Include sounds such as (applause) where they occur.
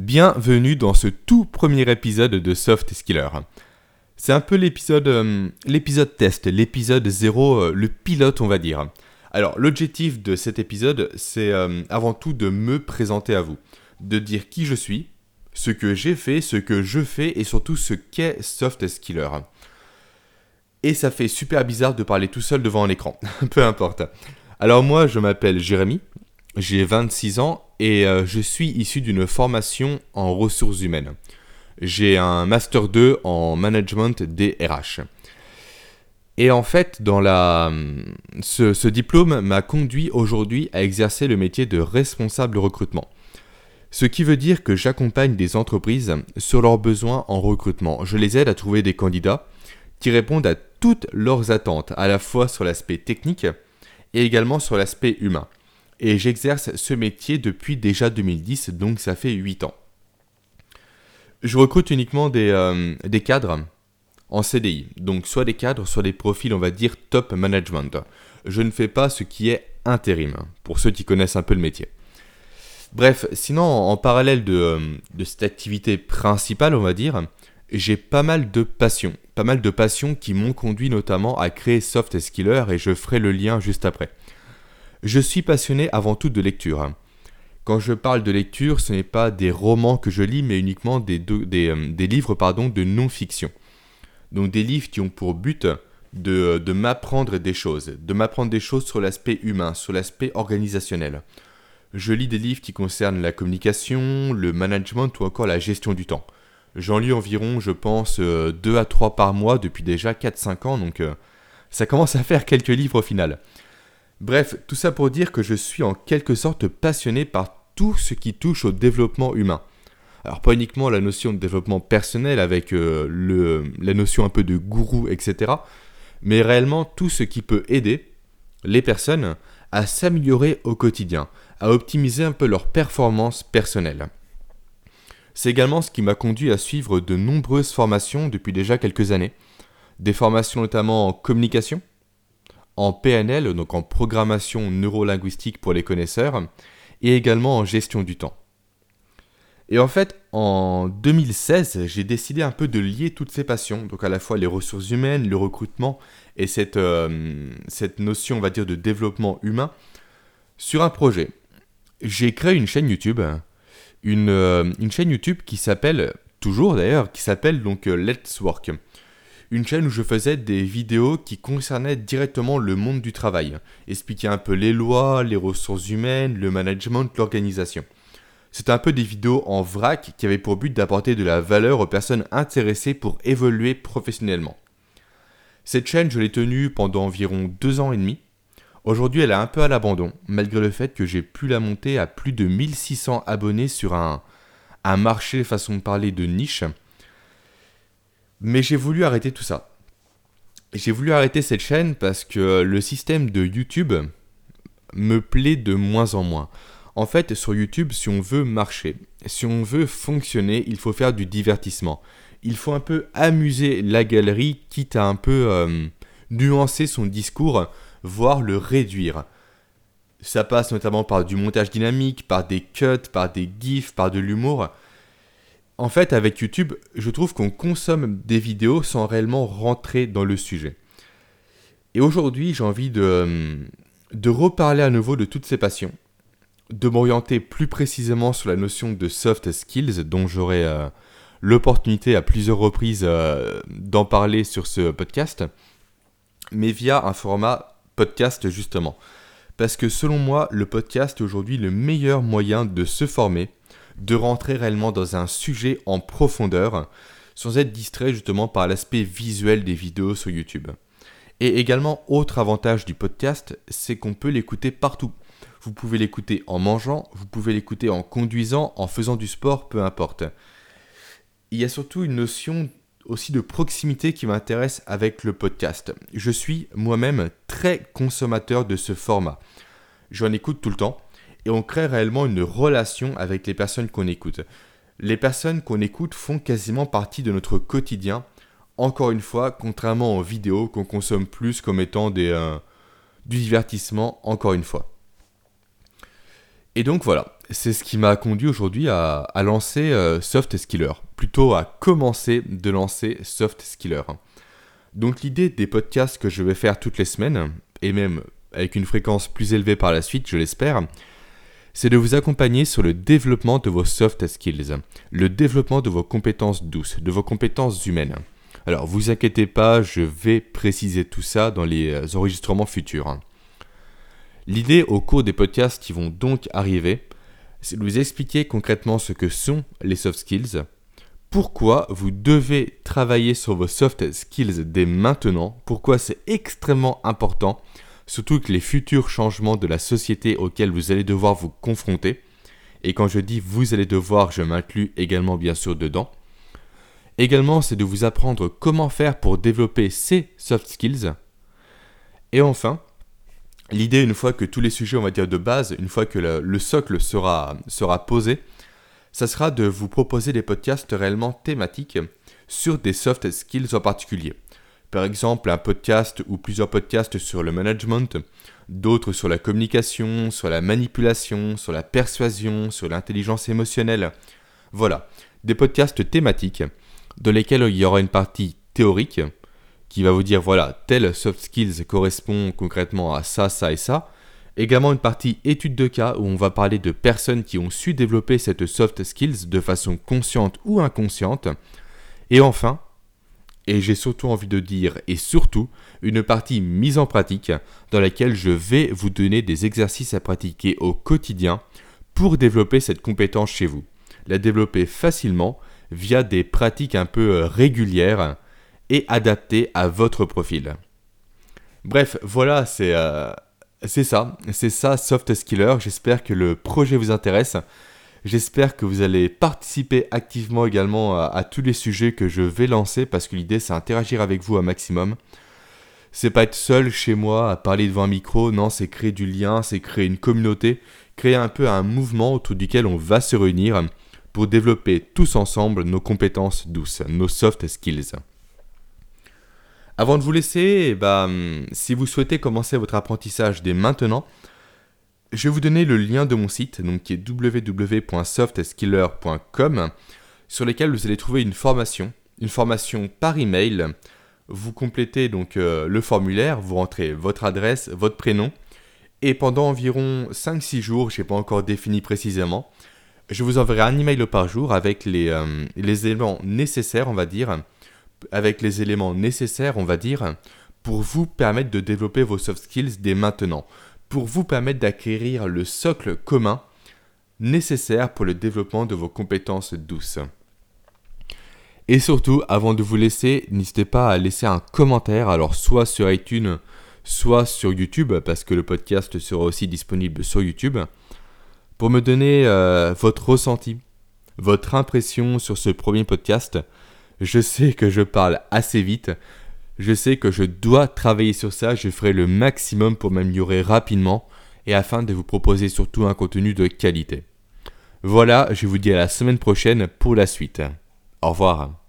Bienvenue dans ce tout premier épisode de Soft Skiller. C'est un peu l'épisode euh, l'épisode test, l'épisode 0, euh, le pilote on va dire. Alors l'objectif de cet épisode, c'est euh, avant tout de me présenter à vous, de dire qui je suis, ce que j'ai fait, ce que je fais et surtout ce qu'est Soft Skiller. Et ça fait super bizarre de parler tout seul devant un écran, (laughs) peu importe. Alors moi je m'appelle Jérémy, j'ai 26 ans et euh, je suis issu d'une formation en ressources humaines. J'ai un Master 2 en management des RH. Et en fait, dans la, ce, ce diplôme m'a conduit aujourd'hui à exercer le métier de responsable recrutement. Ce qui veut dire que j'accompagne des entreprises sur leurs besoins en recrutement. Je les aide à trouver des candidats qui répondent à toutes leurs attentes, à la fois sur l'aspect technique et également sur l'aspect humain et j'exerce ce métier depuis déjà 2010, donc ça fait 8 ans. Je recrute uniquement des, euh, cadres en CDI, donc soit des cadres, soit des profils, on va dire, top management. Je ne fais pas ce qui est intérim, pour ceux qui connaissent un peu le métier. Bref, sinon, en parallèle euh, de cette activité principale, on va dire, j'ai pas mal de passions. Pas mal de passions qui m'ont conduit notamment à créer Soft Skiller et je ferai le lien juste après. Je suis passionné avant tout de lecture. Quand je parle de lecture, ce n'est pas des romans que je lis, mais uniquement des, euh, livres pardon, de non-fiction. Donc des livres qui ont pour but de, m'apprendre des choses, de m'apprendre des choses sur l'aspect humain, sur l'aspect organisationnel. Je lis des livres qui concernent la communication, le management ou encore la gestion du temps. J'en lis environ, je pense, 2 euh, à 3 par mois depuis déjà 4-5 ans, donc euh, ça commence à faire quelques livres au final. Bref, tout ça pour dire que je suis en quelque sorte passionné par tout ce qui touche au développement humain. Alors pas uniquement la notion de développement personnel avec euh, la notion un peu de gourou, etc. Mais réellement tout ce qui peut aider les personnes à s'améliorer au quotidien, à optimiser un peu leur performance personnelle. C'est également ce qui m'a conduit à suivre de nombreuses formations depuis déjà quelques années. Des formations notamment en communication, en PNL, donc en programmation neurolinguistique pour les connaisseurs, et également en gestion du temps. Et en fait, en 2016, j'ai décidé un peu de lier toutes ces passions, donc à la fois les ressources humaines, le recrutement et cette, euh, notion, on va dire, de développement humain, sur un projet. J'ai créé une chaîne YouTube, une, euh, chaîne YouTube qui s'appelle, toujours d'ailleurs, qui s'appelle donc euh, Let's Work une chaîne où je faisais des vidéos qui concernaient directement le monde du travail, expliquer un peu les lois, les ressources humaines, le management, l'organisation. C'était un peu des vidéos en vrac qui avaient pour but d'apporter de la valeur aux personnes intéressées pour évoluer professionnellement. Cette chaîne, je l'ai tenue pendant environ deux ans et demi. Aujourd'hui, elle est un peu à l'abandon, malgré le fait que j'ai pu la monter à plus de 1600 abonnés sur un, un marché, façon de parler, de niche, mais j'ai voulu arrêter tout ça. J'ai voulu arrêter cette chaîne parce que le système de YouTube me plaît de moins en moins. En fait, sur YouTube, si on veut marcher, si on veut fonctionner, il faut faire du divertissement. Il faut un peu amuser la galerie, quitte à un peu euh, nuancer son discours, voire le réduire. Ça passe notamment par du montage dynamique, par des cuts, par des gifs, par de l'humour. En fait, avec YouTube, je trouve qu'on consomme des vidéos sans réellement rentrer dans le sujet. Et aujourd'hui, j'ai envie de, euh, reparler à nouveau de toutes ces passions, de m'orienter plus précisément sur la notion de soft skills, dont j'aurai euh, l'opportunité à plusieurs reprises euh, d'en parler sur ce podcast, mais via un format podcast justement. Parce que selon moi, le podcast est aujourd'hui le meilleur moyen de se former, de rentrer réellement dans un sujet en profondeur, sans être distrait justement par l'aspect visuel des vidéos sur YouTube. Et également, autre avantage du podcast, c'est qu'on peut l'écouter partout. Vous pouvez l'écouter en mangeant, vous pouvez l'écouter en conduisant, en faisant du sport, peu importe. Il y a surtout une notion aussi de proximité qui m'intéresse avec le podcast. Je suis moi-même très consommateur de ce format. J'en écoute tout le temps et on crée réellement une relation avec les personnes qu'on écoute. Les personnes qu'on écoute font quasiment partie de notre quotidien, encore une fois, contrairement aux vidéos qu'on consomme plus comme étant des, euh, du divertissement, encore une fois. Et donc voilà, c'est ce qui m'a conduit aujourd'hui à, lancer euh, Soft Skiller, plutôt à commencer de lancer Soft Skiller. Donc l'idée des podcasts que je vais faire toutes les semaines, et même avec une fréquence plus élevée par la suite, je l'espère, c'est de vous accompagner sur le développement de vos soft skills, le développement de vos compétences douces, de vos compétences humaines. Alors, vous inquiétez pas, je vais préciser tout ça dans les euh, enregistrements futurs. L'idée au cours des podcasts qui vont donc arriver, c'est de vous expliquer concrètement ce que sont les soft skills, pourquoi vous devez travailler sur vos soft skills dès maintenant, pourquoi c'est extrêmement important surtout que les futurs changements de la société auxquels vous allez devoir vous confronter, et quand je dis vous allez devoir, je m'inclus également bien sûr dedans, également c'est de vous apprendre comment faire pour développer ces soft skills, et enfin, l'idée une fois que tous les sujets on va dire de base, une fois que le, socle sera, sera posé, ça sera de vous proposer des podcasts réellement thématiques sur des soft skills en particulier. Par exemple, un podcast ou plusieurs podcasts sur le management, d'autres sur la communication, sur la manipulation, sur la persuasion, sur l'intelligence émotionnelle. Voilà, des podcasts thématiques dans lesquels il y aura une partie théorique qui va vous dire voilà, tel soft skills correspond concrètement à ça, ça et ça. Également une partie étude de cas où on va parler de personnes qui ont su développer cette soft skills de façon consciente ou inconsciente. Et enfin, et j'ai surtout envie de dire, et surtout, une partie mise en pratique dans laquelle je vais vous donner des exercices à pratiquer au quotidien pour développer cette compétence chez vous. La développer facilement via des pratiques un peu euh, régulières et adaptées à votre profil. Bref, voilà, c'est euh, ça, c'est ça Soft Skiller. J'espère que le projet vous intéresse. J'espère que vous allez participer activement également à, tous les sujets que je vais lancer parce que l'idée c'est interagir avec vous un maximum. C'est pas être seul chez moi à parler devant un micro, non, c'est créer du lien, c'est créer une communauté, créer un peu un mouvement autour duquel on va se réunir pour développer tous ensemble nos compétences douces, nos soft skills. Avant de vous laisser, eh ben, si vous souhaitez commencer votre apprentissage dès maintenant, je vais vous donner le lien de mon site, donc qui est www.softskiller.com, sur lequel vous allez trouver une formation, une formation par email. Vous complétez donc euh, le formulaire, vous rentrez votre adresse, votre prénom, et pendant environ 5-6 jours, je n'ai pas encore défini précisément, je vous enverrai un email par jour avec les, euh, les éléments nécessaires, on va dire, avec les éléments nécessaires, on va dire, pour vous permettre de développer vos soft skills dès maintenant pour vous permettre d'acquérir le socle commun nécessaire pour le développement de vos compétences douces. Et surtout, avant de vous laisser, n'hésitez pas à laisser un commentaire, alors soit sur iTunes, soit sur YouTube, parce que le podcast sera aussi disponible sur YouTube, pour me donner euh, votre ressenti, votre impression sur ce premier podcast. Je sais que je parle assez vite, je sais que je dois travailler sur ça, je ferai le maximum pour m'améliorer rapidement et afin de vous proposer surtout un contenu de qualité. Voilà, je vous dis à la semaine prochaine pour la suite. Au revoir.